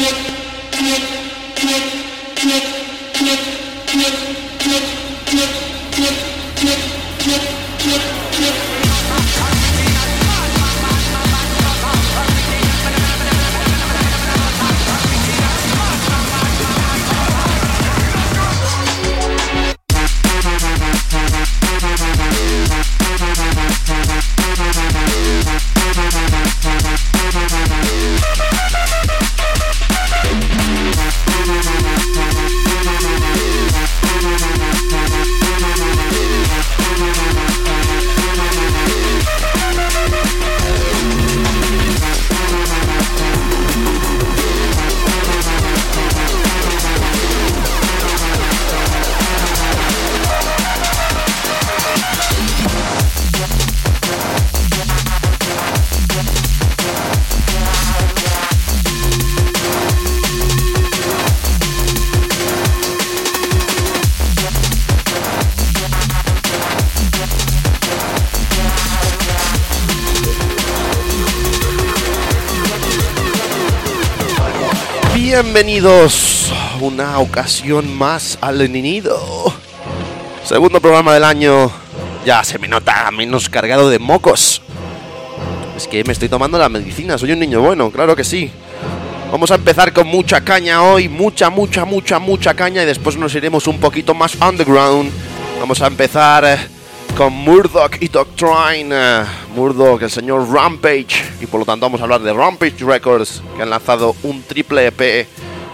Bye. Bienvenidos una ocasión más al Nido. Segundo programa del año. Ya se me nota menos cargado de mocos. Es que me estoy tomando la medicina, soy un niño bueno, claro que sí. Vamos a empezar con mucha caña hoy, mucha, mucha, mucha, mucha caña y después nos iremos un poquito más underground. Vamos a empezar eh, con Murdoch y Doctrine. Murdoch, el señor Rampage. Y por lo tanto vamos a hablar de Rampage Records, que han lanzado un triple EP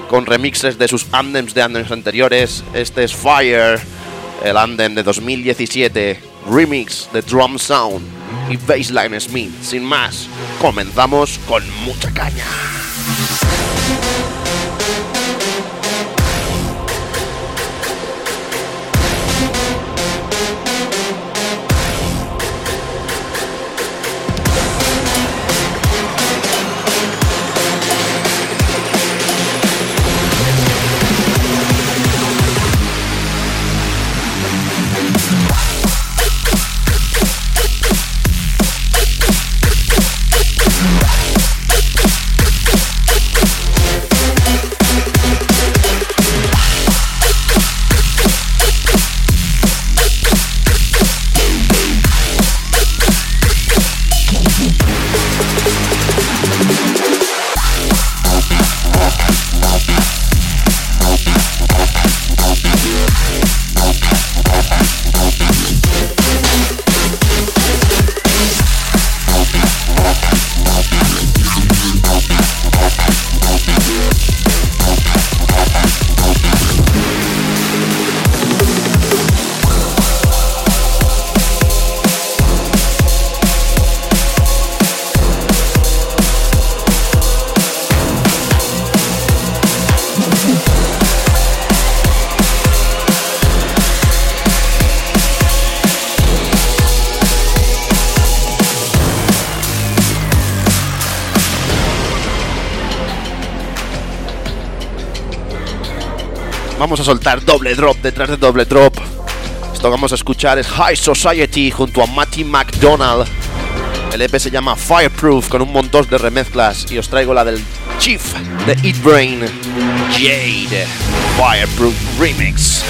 con remixes de sus anthems de años anteriores. Este es Fire, el andem de 2017, remix de Drum Sound y Bassline Smith. Sin más, comenzamos con mucha caña. Vamos a soltar doble drop detrás de doble drop. Esto que vamos a escuchar es High Society junto a Matty McDonald. El EP se llama Fireproof con un montón de remezclas y os traigo la del Chief de Eat Brain, Jade Fireproof Remix.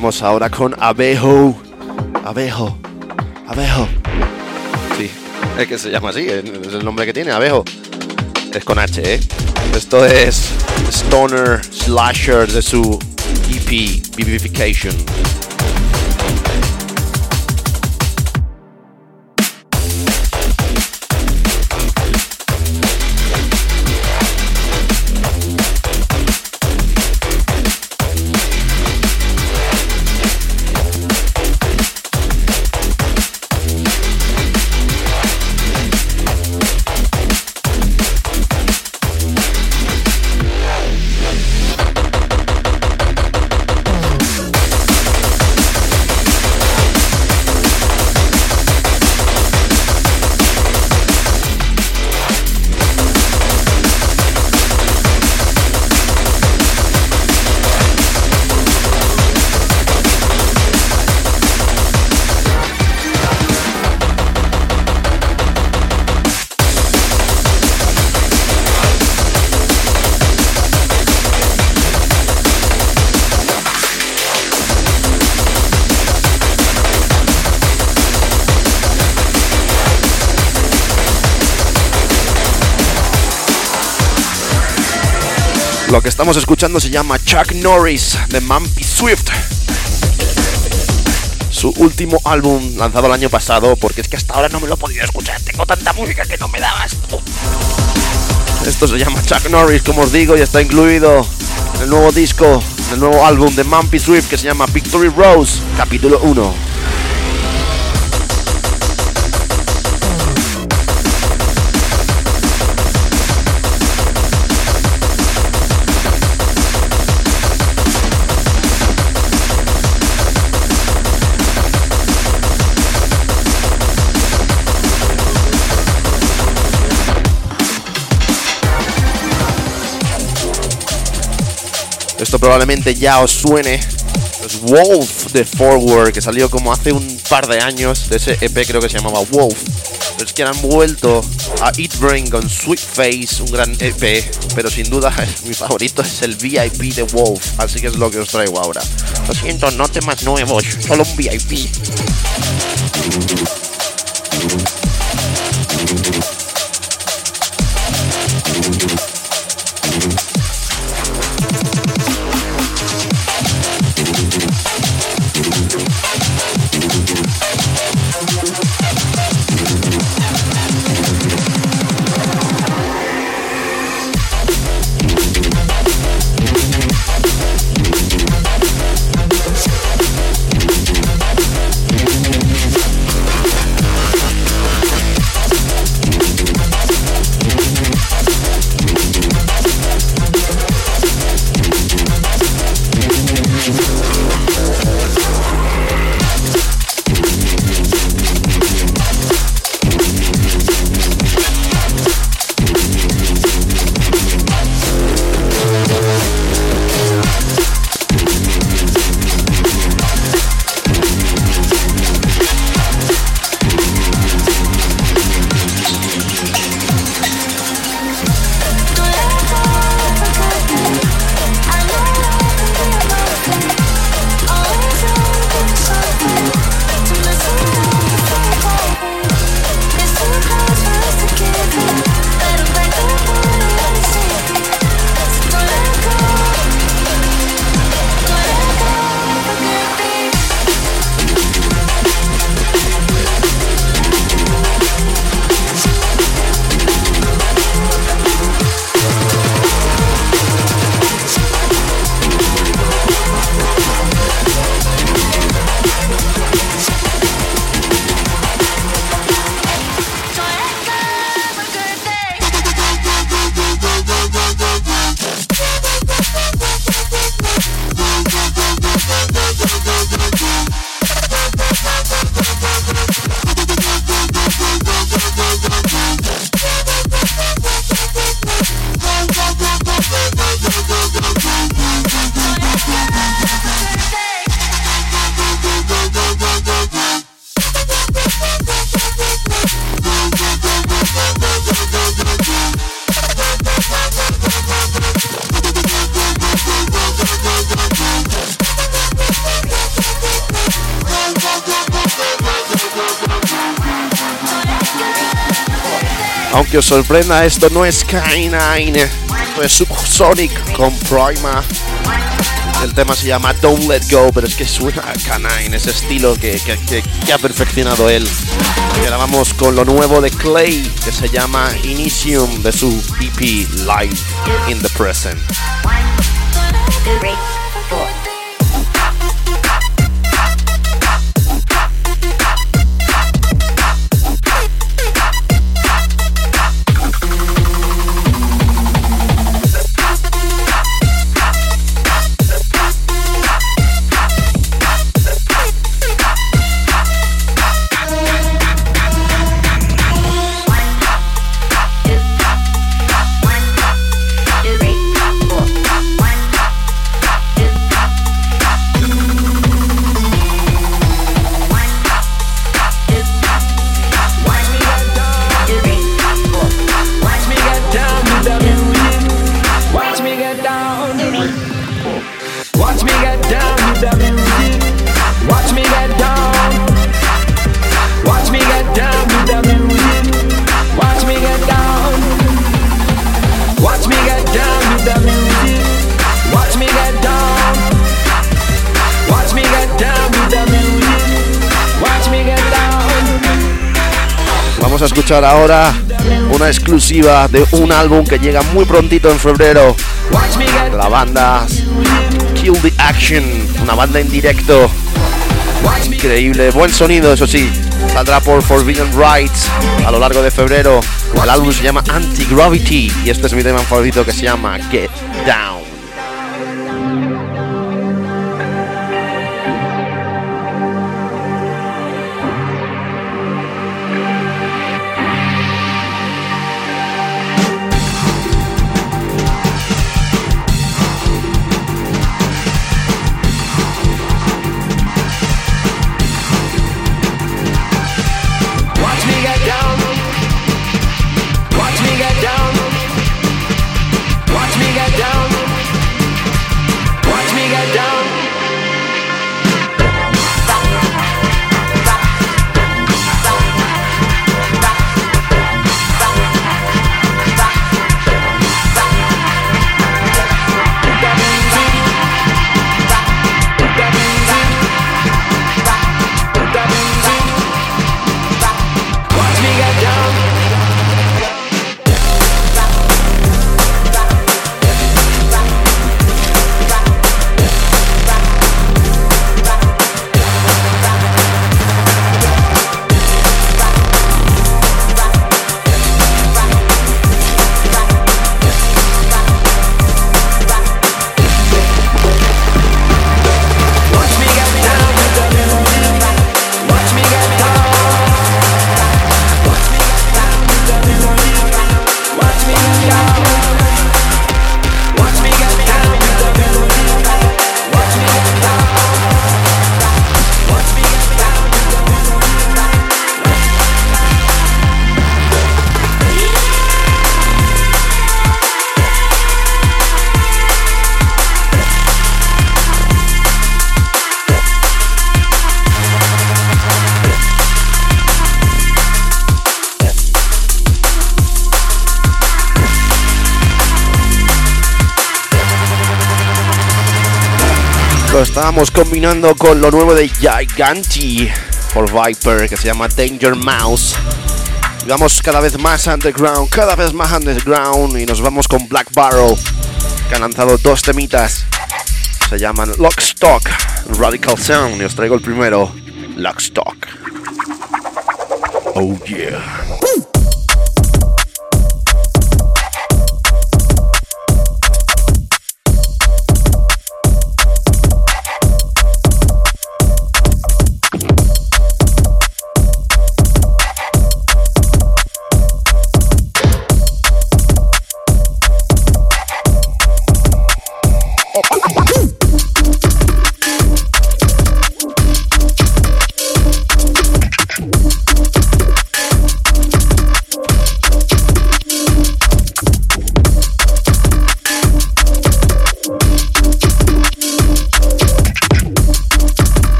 Vamos ahora con Abejo. Abejo. Abejo. Sí, es que se llama así, es el nombre que tiene, Abejo. Es con H, ¿eh? Esto es Stoner Slasher de su EP Vivification. Estamos escuchando se llama Chuck Norris de Mampy Swift. Su último álbum lanzado el año pasado, porque es que hasta ahora no me lo he podido escuchar. Tengo tanta música que no me dabas. Esto se llama Chuck Norris, como os digo, y está incluido en el nuevo disco, en el nuevo álbum de Mampy Swift que se llama Victory Rose, capítulo 1. Esto probablemente ya os suene. Es Wolf de Forward, que salió como hace un par de años. De ese EP creo que se llamaba Wolf. Es que han vuelto a Eat Brain con Sweet Face, un gran EP. Pero sin duda mi favorito es el VIP de Wolf. Así que es lo que os traigo ahora. Lo siento, no temas nuevos, solo un VIP. Aunque os sorprenda, esto no es K9, esto es con Prima. El tema se llama Don't Let Go, pero es que suena a K9, ese estilo que, que, ha perfeccionado él. Y ahora vamos con lo nuevo de Clay, que se llama Initium de su EP Live in the Present. De un álbum que llega muy prontito en febrero. La banda Kill the Action, una banda en directo. Increíble, buen sonido, eso sí. Saldrá por Forbidden Rights a lo largo de febrero. El álbum se llama Anti-Gravity y este es mi tema favorito que se llama Get Down. Estamos combinando con lo nuevo de Giganti por Viper que se llama Danger Mouse. Vamos cada vez más underground, cada vez más underground y nos vamos con Black Barrow que han lanzado dos temitas. Se llaman Lockstock, Radical Sound y os traigo el primero, Lockstock. Oh yeah.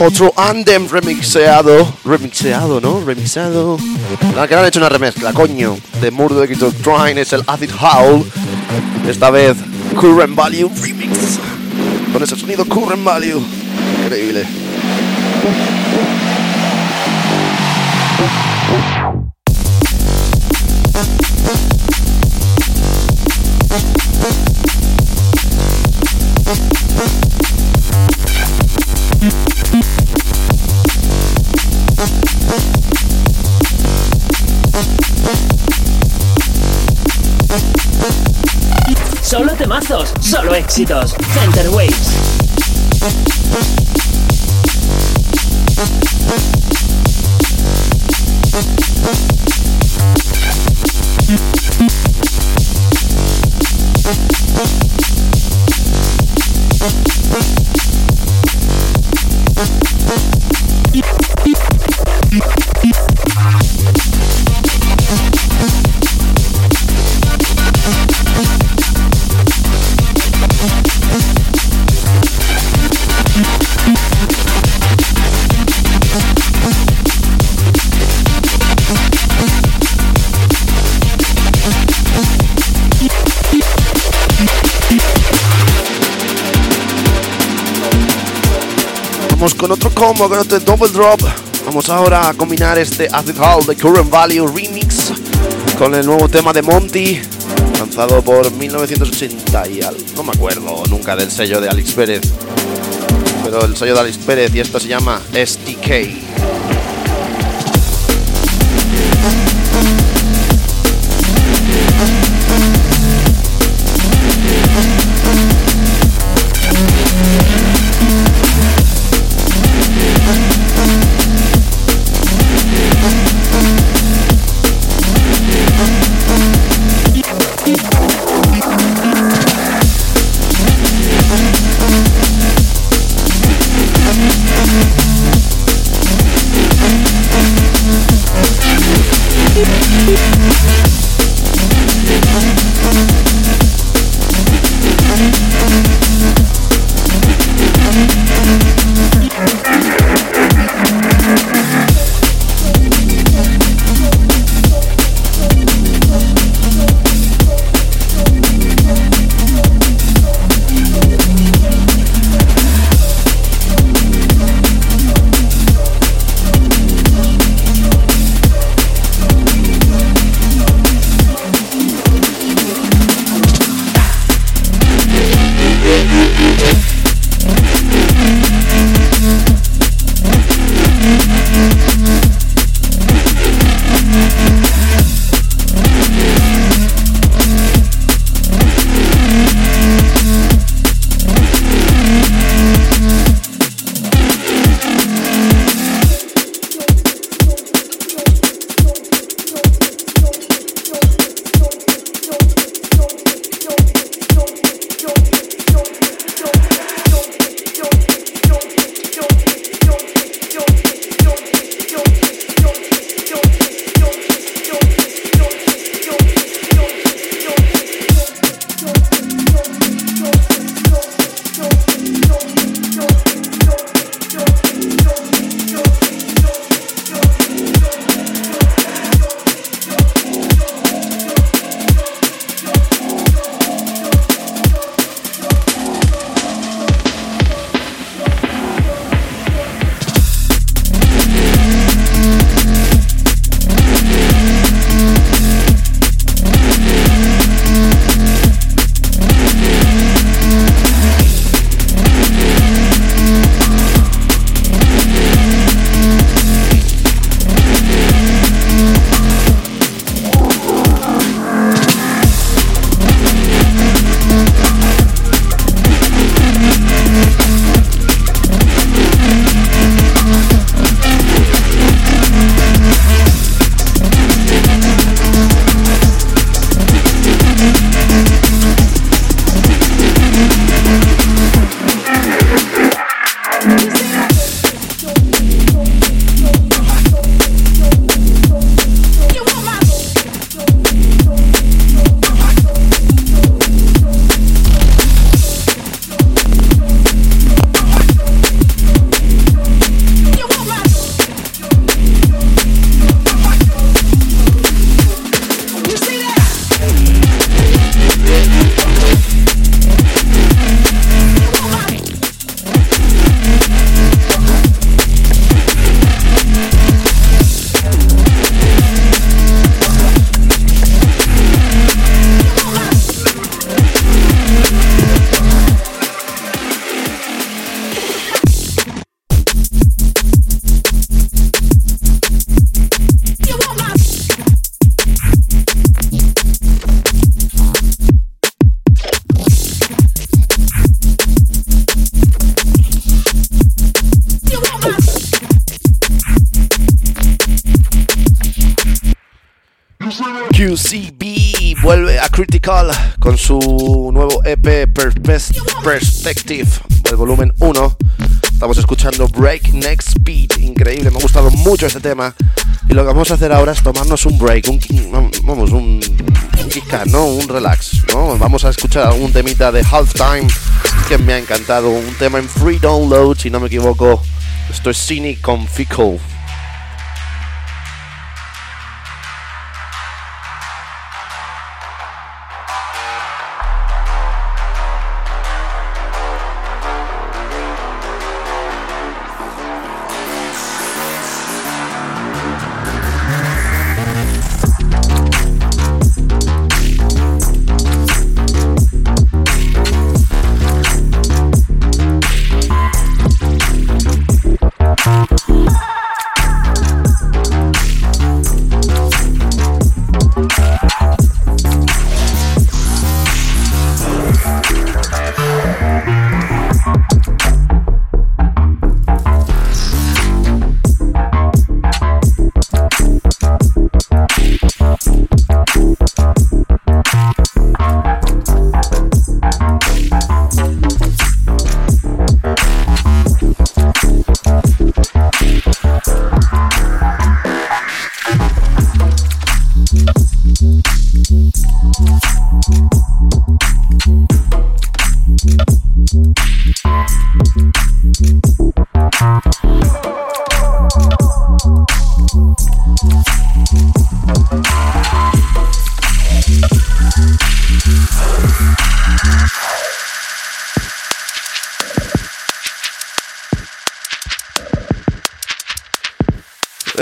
Otro Andem remixeado. Remixeado, ¿no? Remixado. Que han hecho una remezcla, coño. De Murder Guitar Trine es el Acid Howl. Esta vez Current Value Remix. Con ese sonido Current Value. Increíble. Solo éxitos. Center Waves. Con otro combo, con otro double drop. Vamos ahora a combinar este Acid Hall de Current Value Remix con el nuevo tema de Monty, lanzado por 1980 y al, no me acuerdo nunca del sello de Alex Pérez, pero el sello de Alex Pérez y esto se llama STK. Este tema. Y lo que vamos a hacer ahora es tomarnos un break, un, vamos, un, un ¿no? Un relax, ¿no? Vamos a escuchar algún temita de Halftime que me ha encantado, un tema en free download, si no me equivoco. Esto es Cynic con Fickle.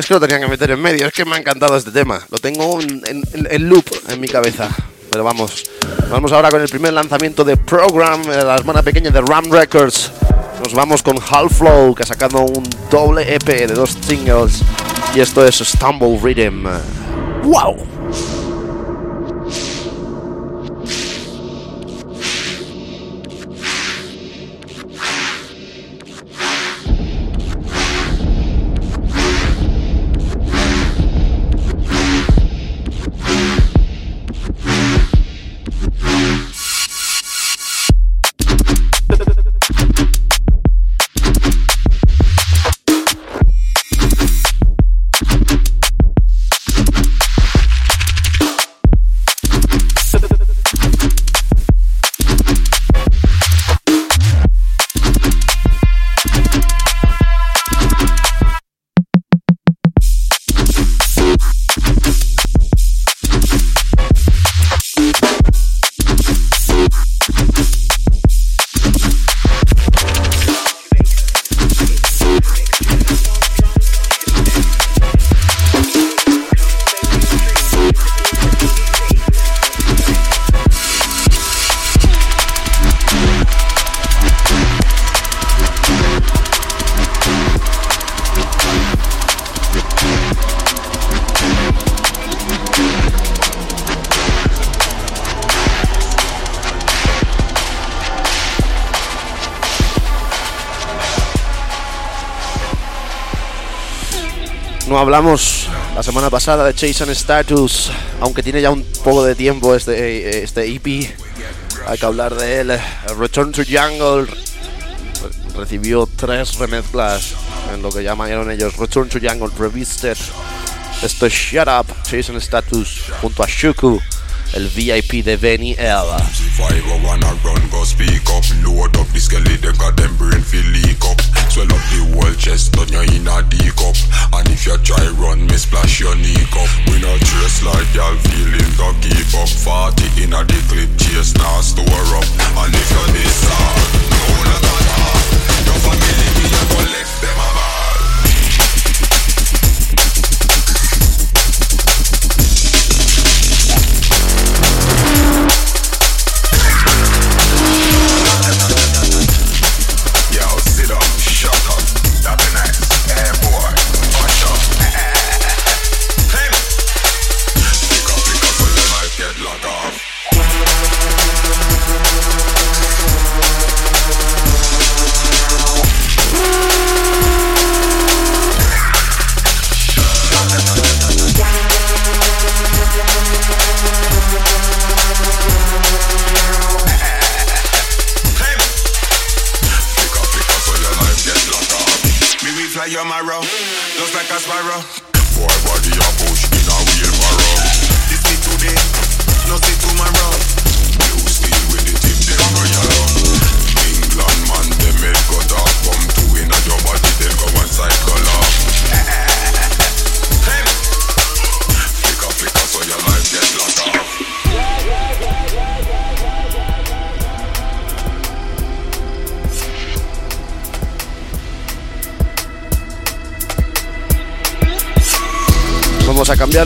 Que lo tenían que meter en medio, es que me ha encantado este tema. Lo tengo en, loop en mi cabeza. Pero vamos, vamos ahora con el primer lanzamiento de Program, la hermana pequeña de Ram Records. Nos vamos con Half Flow, que ha sacado un doble EP de dos singles. Y esto es Stumble Rhythm. ¡Wow! Hablamos la semana pasada de Chase and Status, aunque tiene ya un poco de tiempo este, este EP, hay que hablar de él. Return to Jungle recibió tres remezclas en lo que llamaron ellos Return to Jungle Revisited. Esto es Shut Up, Chase and Status junto a Shuku el VIP de Benny Oh L. Swell up the whole chest, turn you in a D cup And if you try run, me splash your knee cup. We not dress like y'all feeling to keep up. 40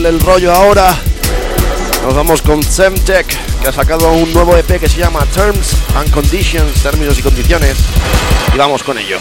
El rollo ahora. Nos vamos con Semtech, que ha sacado un nuevo EP que se llama Terms and Conditions, términos y condiciones. Y vamos con ello.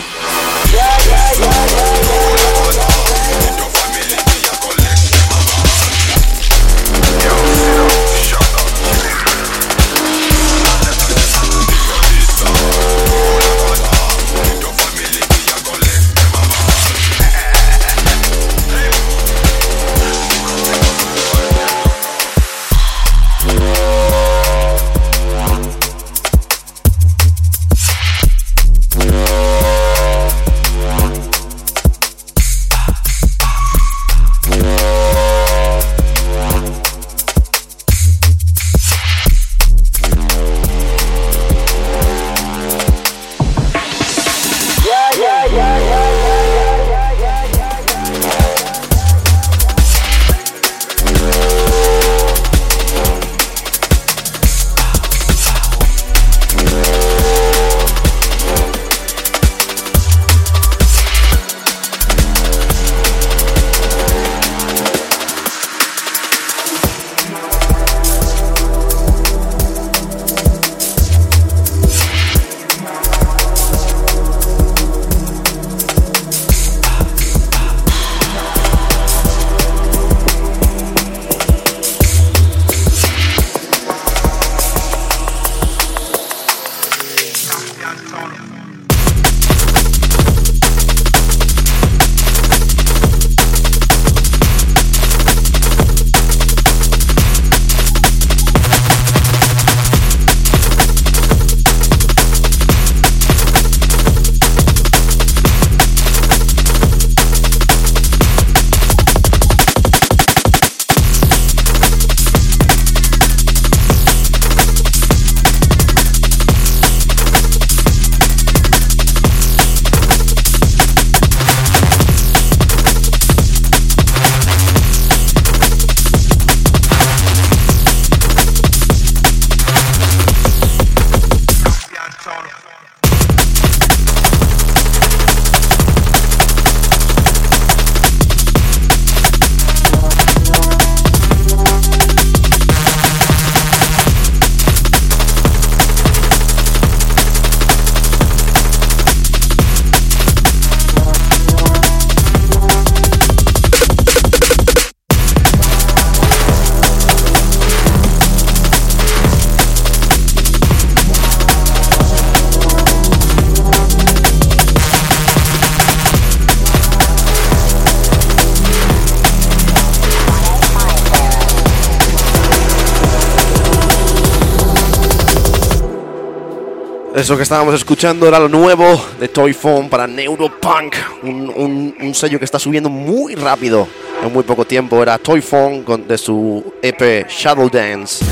Eso que estábamos escuchando era lo nuevo de Toy Phone para Neuropunk, un, un- un sello que está subiendo muy rápido en muy poco tiempo. Era Toy Phone con- de su EP Shadow Dance.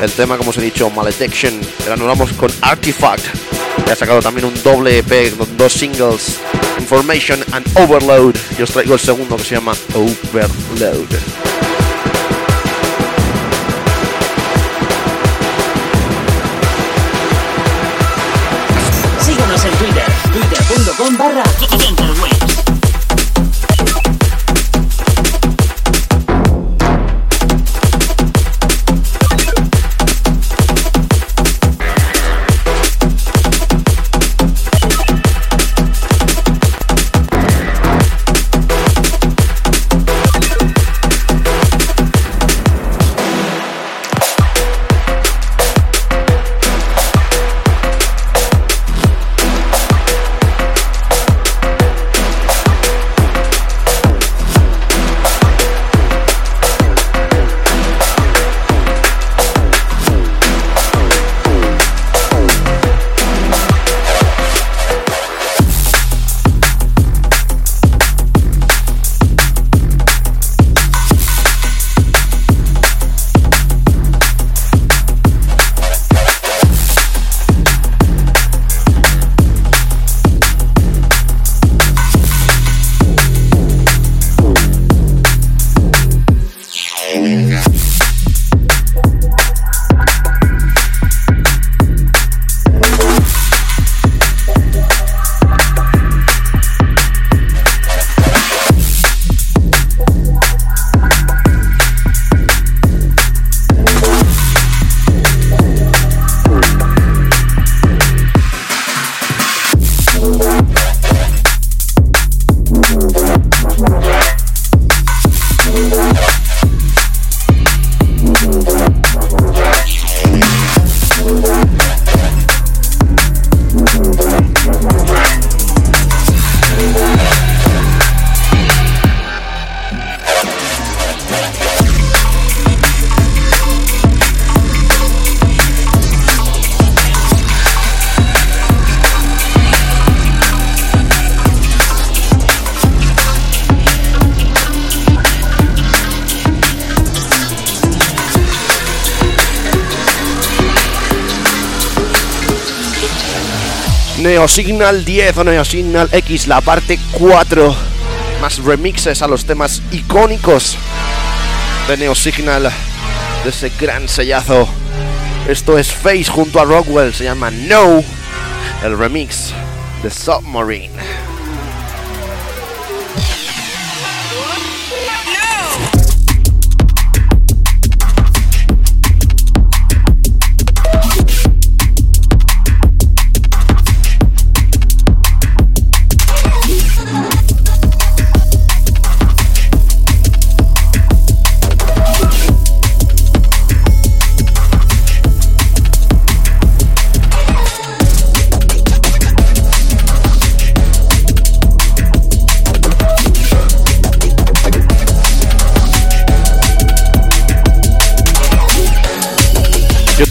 El tema, como os he dicho, Malediction. Vamos con Artifact, que ha sacado también un doble EP con dos singles, Information and Overload. Y os traigo el segundo que se llama Overload. Barra Neo Signal 10 o Neo Signal X, la parte 4. Más remixes a los temas icónicos de Neo Signal, de ese gran sellazo. Esto es Face junto a Rockwell, se llama No, el remix de Submarine.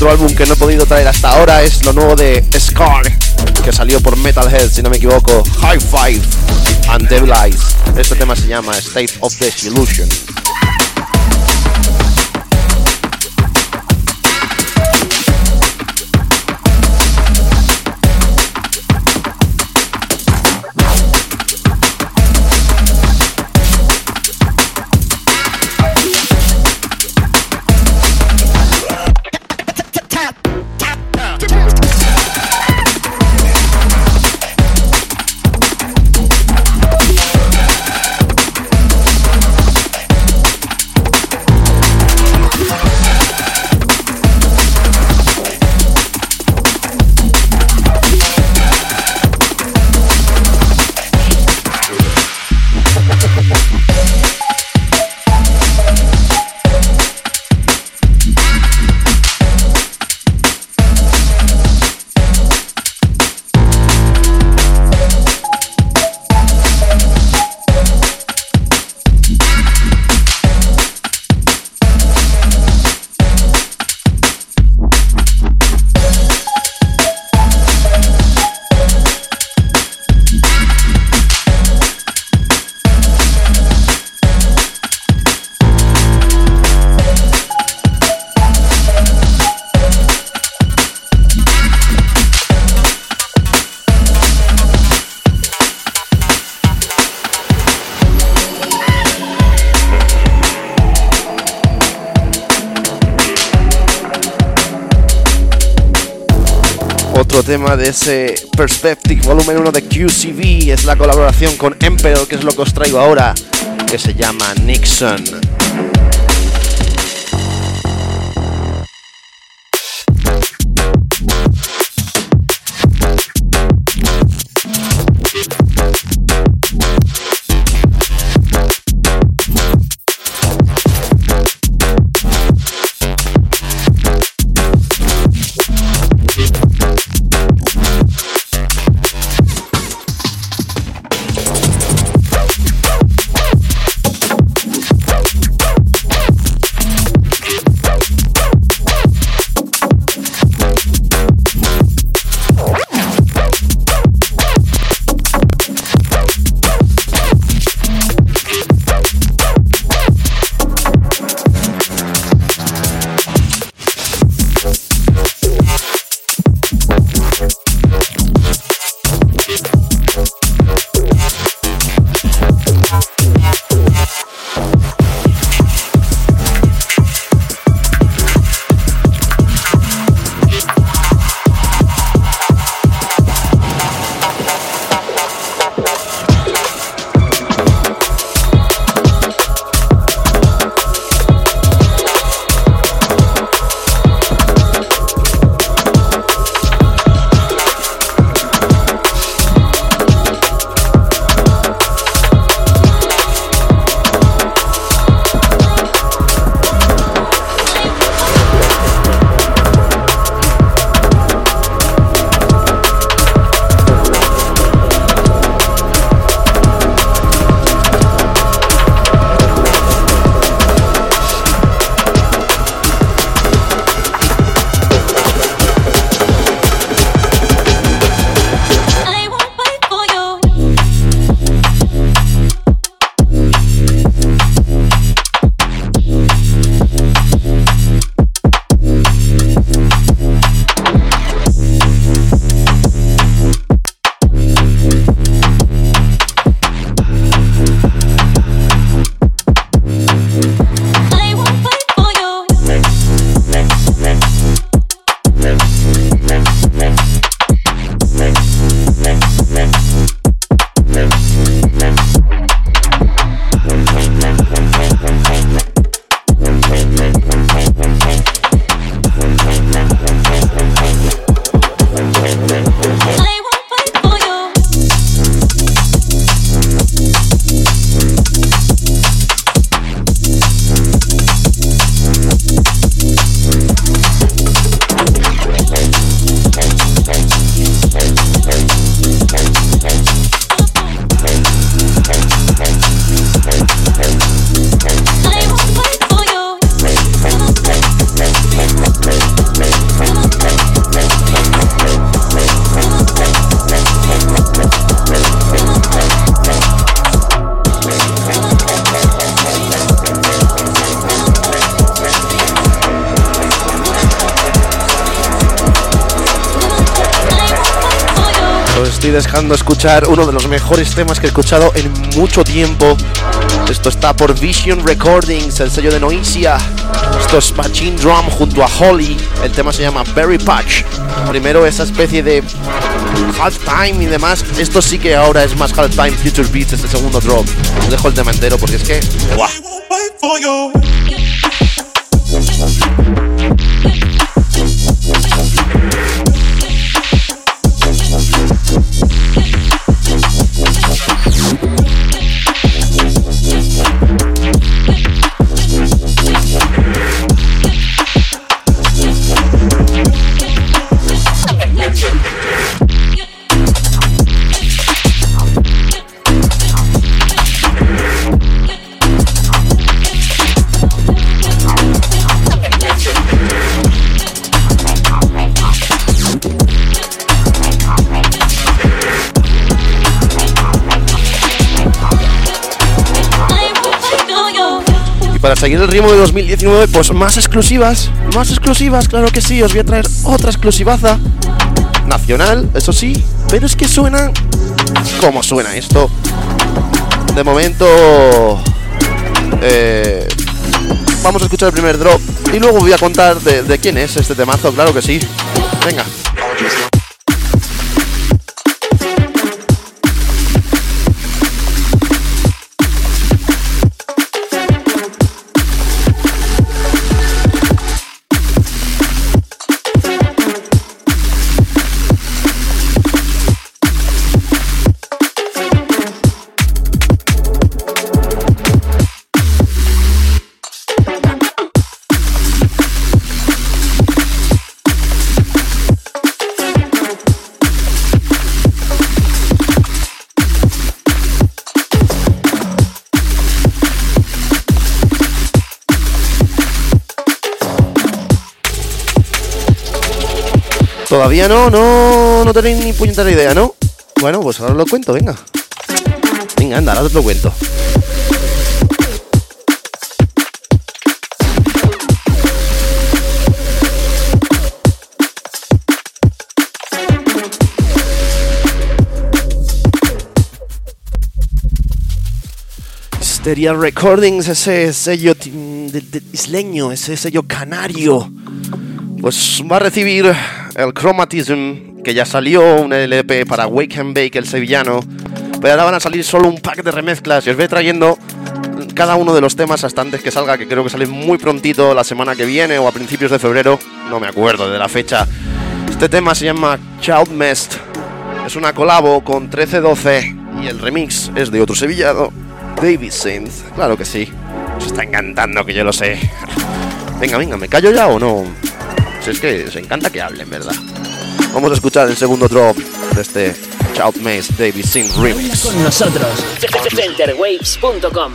Otro álbum que no he podido traer hasta ahora es lo nuevo de Scar, que salió por Metalhead, si no me equivoco, High Five and Devil Eyes. Este tema se llama State of Desillusion. De ese Perspective Volumen 1 de QCV es la colaboración con Emperor, que es lo que os traigo ahora, que se llama Nixon. Uno de los mejores temas que he escuchado en mucho tiempo. Esto está por Vision Recordings, el sello de Noisia. Esto es Machine Drum junto a Holly. El tema se llama Berry Patch. Primero esa especie de halftime y demás. Esto sí que ahora es más halftime Future Beats, este segundo drop. Dejo el tema entero porque es que. ¡guau! Seguir el ritmo de 2019, pues más exclusivas, más exclusivas, claro que sí, os voy a traer otra exclusivaza. Nacional, eso sí, pero es que suena... ¿Cómo suena esto? De momento... eh, vamos a escuchar el primer drop y luego voy a contar de quién es este temazo, claro que sí. Venga. Todavía no, no, no tenéis ni puñetera idea, ¿no? Bueno, pues ahora os lo cuento, venga. Venga, anda, ahora os lo cuento. Hysteria Recordings, ese sello de- isleño, ese sello canario. Pues va a recibir el Chromatism, que ya salió, un LP para Wake and Bake, el sevillano. Pero ahora van a salir solo un pack de remezclas y os voy trayendo cada uno de los temas hasta antes que salga, que creo que sale muy prontito, la semana que viene o a principios de febrero. No me acuerdo de la fecha. Este tema se llama Child Mest. Es una colabo con 1312 y el remix es de otro sevillano, David Synth. Claro que sí. Os está encantando que yo lo sé. Venga, venga, ¿me callo ya o no? Si es que os encanta que hablen, ¿verdad? Vamos a escuchar el segundo drop de este Child Maze David Synth remix. Con nosotros. Centerwaves.com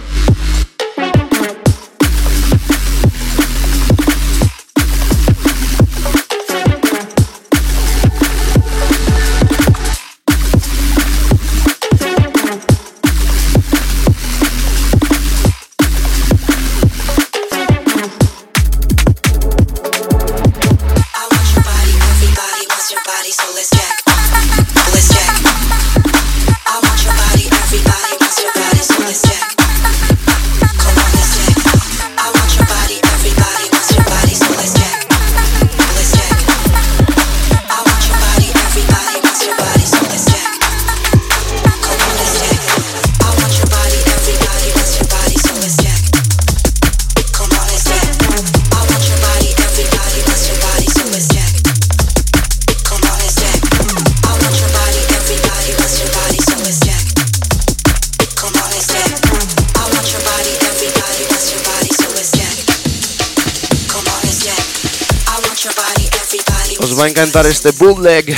va a encantar este bootleg.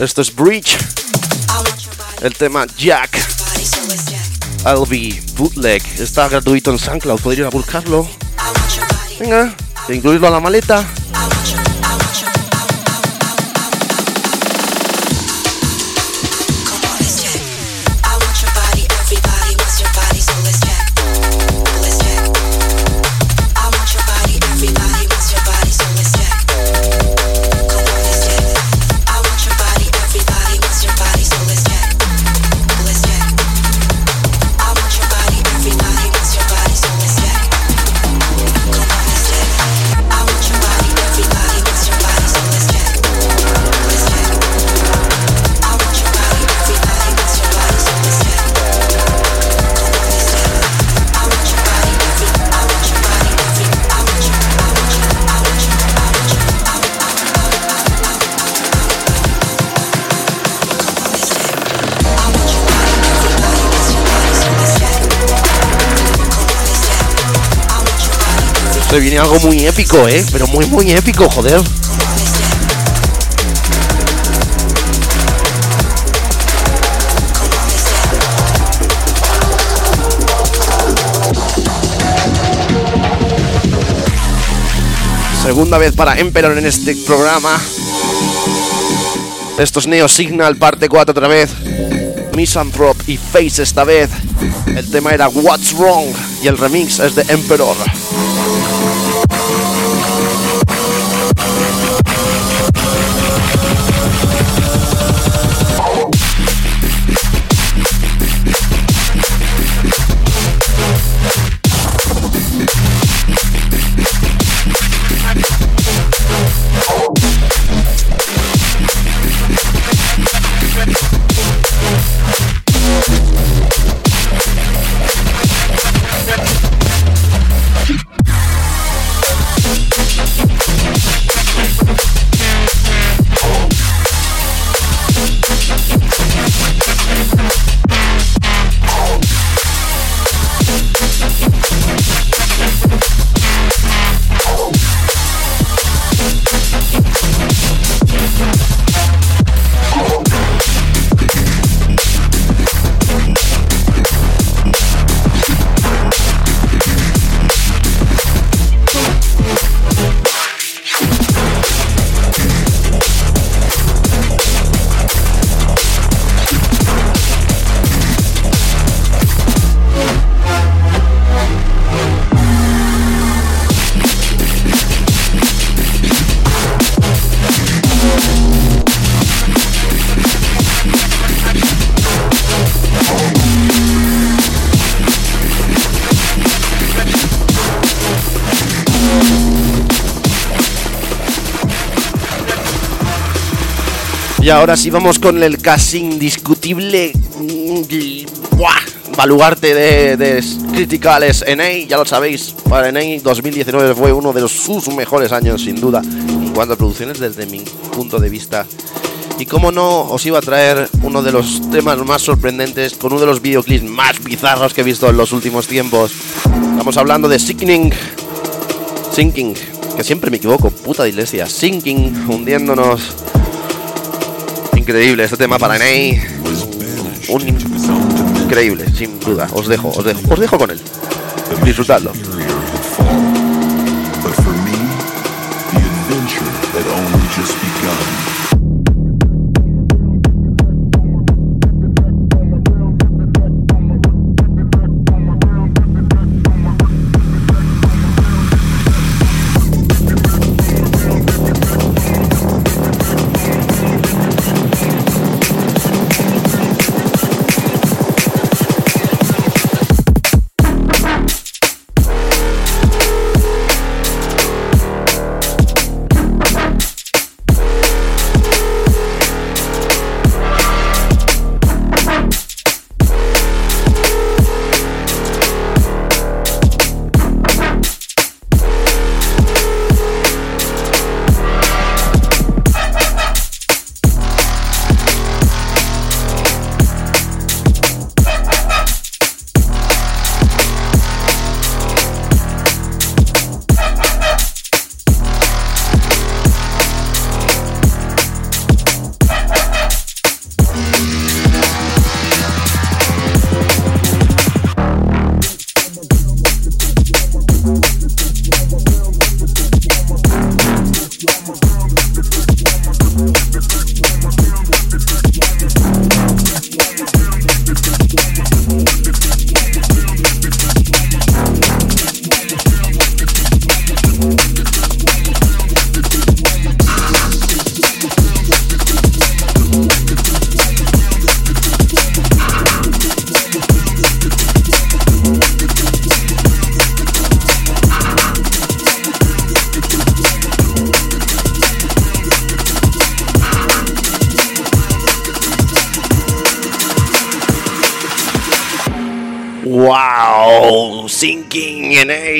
Esto es Breach, el tema Jack. Albi Bootleg. Está gratuito en SoundCloud, podéis ir a buscarlo. Venga, incluirlo a la maleta. Se viene algo muy épico, ¿eh? Pero muy, muy épico, joder. Segunda vez para Emperor en este programa. Estos Neo Signal, parte 4 otra vez. Misanthrop y Face esta vez. El tema era What's Wrong y el remix es de Emperor. Y ahora sí vamos con el casi indiscutible ¡buah! baluarte de, de Criticales NA, ya lo sabéis, para NA 2019 fue uno de los, sus mejores años sin duda en cuanto a producciones desde mi punto de vista. Y como no, os iba a traer uno de los temas más sorprendentes con uno de los videoclips más bizarros que he visto en los últimos tiempos. Estamos hablando de Sinking, Sinking, que siempre me equivoco, puta iglesia, Sinking, hundiéndonos increíble este tema para Ney. Un increíble, sin duda. Os dejo, os dejo, os dejo con él. Disfrutadlo.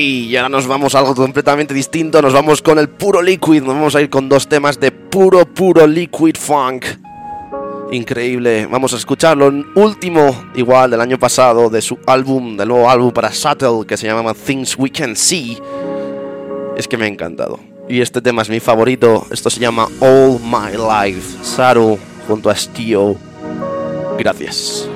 y ahora nos vamos a algo completamente distinto, nos vamos con el puro liquid, nos vamos a ir con dos temas de puro, puro liquid funk. Increíble, vamos a escucharlo, último igual del año pasado de su álbum, del nuevo álbum para Shuttle que se llamaba Things We Can See. Es que me ha encantado. Y este tema es mi favorito, esto se llama All My Life, Saru junto a Stio. Gracias.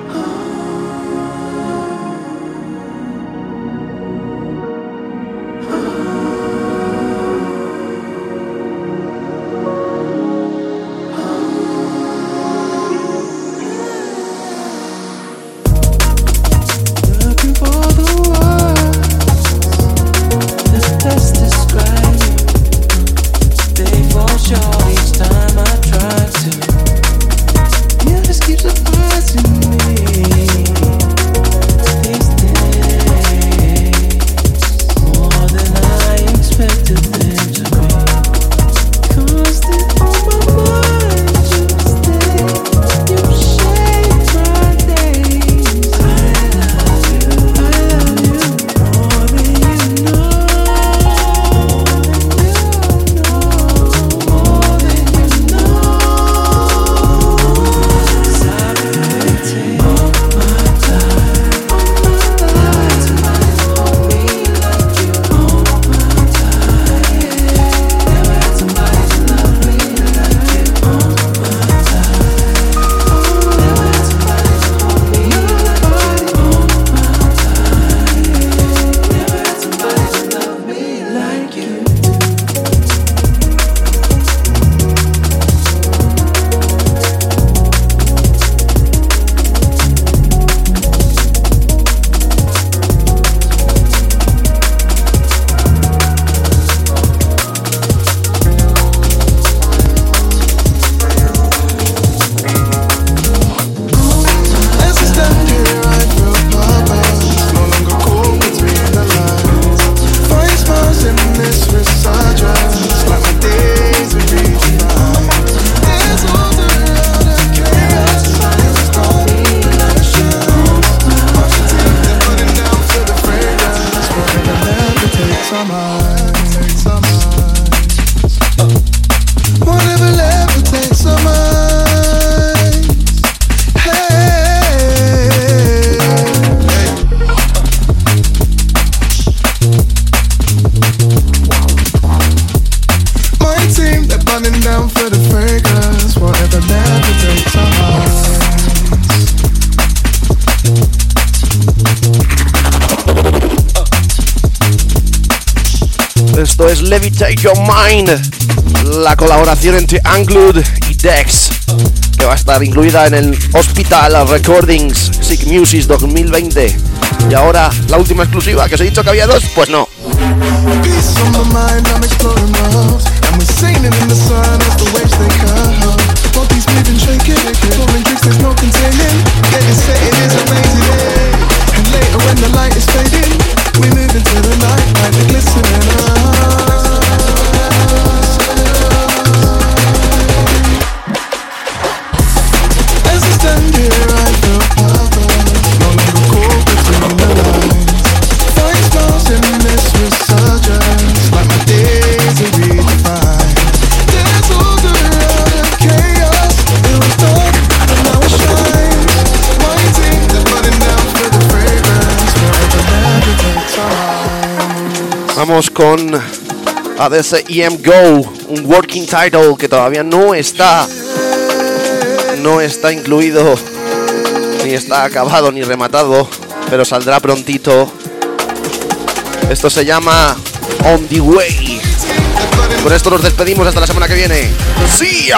Take Your Mind, la colaboración entre Anglud y Dex, que va a estar incluida en el Hospital Recordings Sick Music 2020. Y ahora la última exclusiva, que os he dicho que había dos, pues no. Vamos con ADC EM Go, un working title que todavía no está no está incluido ni está acabado ni rematado, pero saldrá prontito. Esto se llama On the Way. Con esto nos despedimos hasta la semana que viene. ¡Sí!